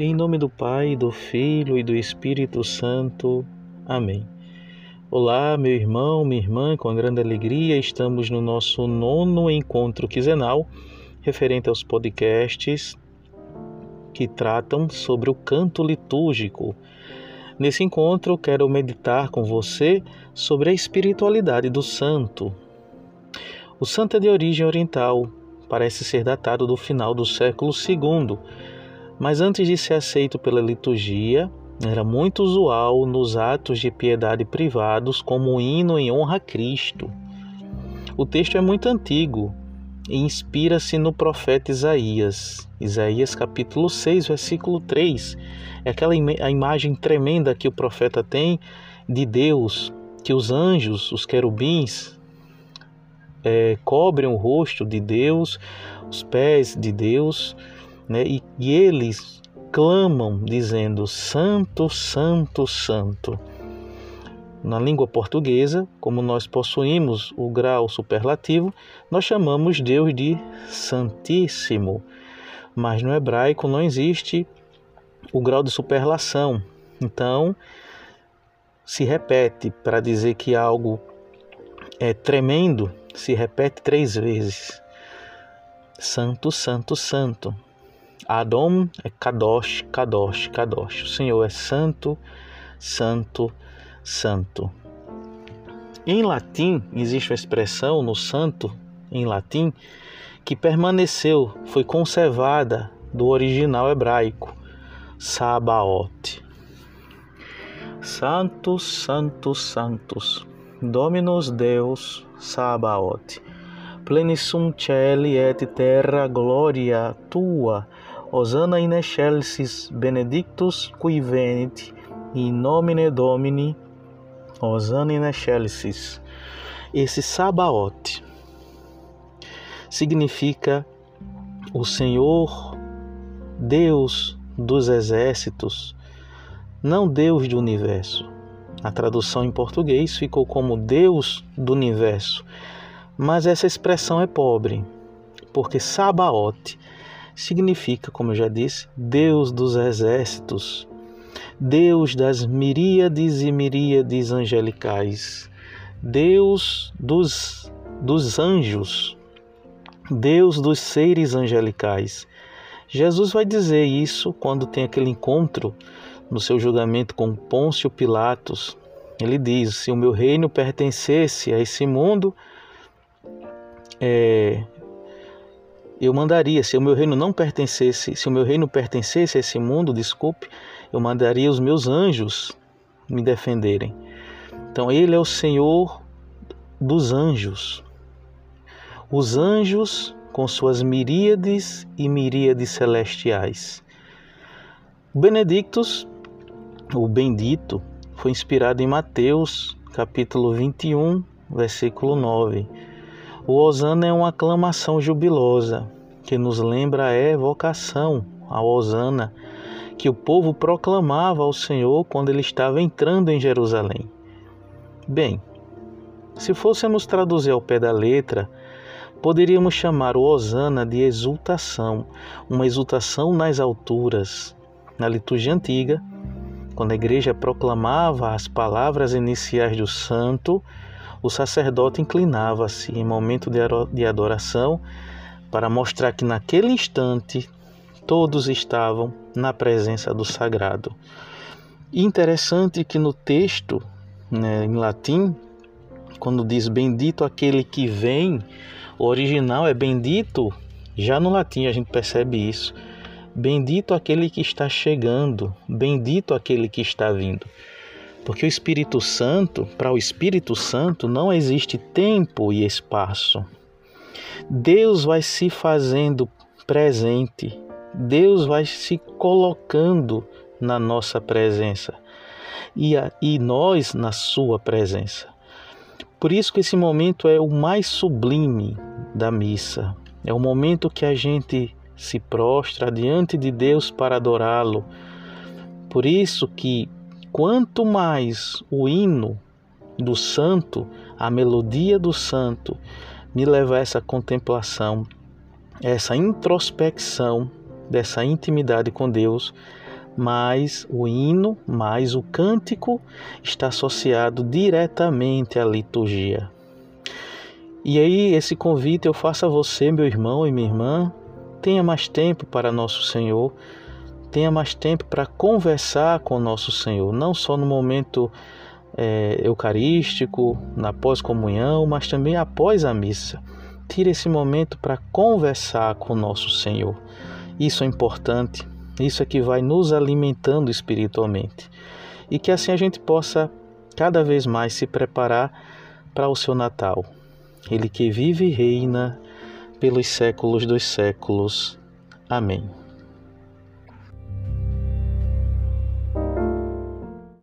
Em nome do Pai, do Filho e do Espírito Santo. Amém. Olá, meu irmão, minha irmã, com grande alegria estamos no nosso nono encontro quinzenal referente aos podcasts que tratam sobre o canto litúrgico. Nesse encontro, quero meditar com você sobre a espiritualidade do santo. O santo é de origem oriental, parece ser datado do final do século II mas antes de ser aceito pela liturgia, era muito usual nos atos de piedade privados como um hino em honra a Cristo. O texto é muito antigo e inspira-se no profeta Isaías. Isaías capítulo 6, versículo 3. É aquela im a imagem tremenda que o profeta tem de Deus, que os anjos, os querubins, é, cobrem o rosto de Deus, os pés de Deus, né? E, e eles clamam dizendo: Santo, Santo, Santo. Na língua portuguesa, como nós possuímos o grau superlativo, nós chamamos Deus de Santíssimo. Mas no hebraico não existe o grau de superlação. Então, se repete para dizer que algo é tremendo, se repete três vezes. Santo, Santo, Santo. Adom é Kadosh, Kadosh, Kadosh. O Senhor é santo, santo, santo. Em latim, existe uma expressão no santo, em latim, que permaneceu, foi conservada do original hebraico, Sabaoth. Santos, santos, santos, Dominus Deus Sabaoth. Plenissum celi et terra gloria tua Osana in excelsis benedictus qui venit in nomine Domini. Osana in excelsis. Esse Sabaote significa o Senhor, Deus dos exércitos, não Deus do universo. A tradução em português ficou como Deus do universo, mas essa expressão é pobre, porque Sabaote significa, como eu já disse, Deus dos exércitos, Deus das miríades e miríades angelicais, Deus dos, dos anjos, Deus dos seres angelicais. Jesus vai dizer isso quando tem aquele encontro no seu julgamento com Pôncio Pilatos. Ele diz: Se o meu reino pertencesse a esse mundo, é, eu mandaria, se o meu reino não pertencesse, se o meu reino pertencesse a esse mundo, desculpe, eu mandaria os meus anjos me defenderem. Então ele é o Senhor dos anjos. Os anjos com suas miríades e miríades celestiais. Benedictus, o bendito, foi inspirado em Mateus, capítulo 21, versículo 9 o Osana é uma aclamação jubilosa que nos lembra a evocação ao Osana que o povo proclamava ao Senhor quando ele estava entrando em Jerusalém. Bem, se fôssemos traduzir ao pé da letra, poderíamos chamar o Osana de exultação, uma exultação nas alturas. Na liturgia antiga, quando a igreja proclamava as palavras iniciais do santo, o sacerdote inclinava-se em momento de adoração para mostrar que naquele instante todos estavam na presença do sagrado. Interessante que no texto, né, em latim, quando diz bendito aquele que vem, o original é bendito, já no latim a gente percebe isso. Bendito aquele que está chegando, bendito aquele que está vindo. Porque o Espírito Santo, para o Espírito Santo, não existe tempo e espaço. Deus vai se fazendo presente, Deus vai se colocando na nossa presença e, a, e nós na Sua presença. Por isso que esse momento é o mais sublime da missa. É o momento que a gente se prostra diante de Deus para adorá-lo. Por isso que Quanto mais o hino do santo, a melodia do santo, me leva a essa contemplação, essa introspecção dessa intimidade com Deus, mas o hino, mais o cântico está associado diretamente à liturgia. E aí, esse convite eu faço a você, meu irmão e minha irmã, tenha mais tempo para nosso Senhor, tenha mais tempo para conversar com nosso Senhor, não só no momento é, eucarístico, na pós-comunhão, mas também após a missa. Tire esse momento para conversar com nosso Senhor. Isso é importante isso é que vai nos alimentando espiritualmente. E que assim a gente possa cada vez mais se preparar para o seu Natal. Ele que vive e reina pelos séculos dos séculos. Amém.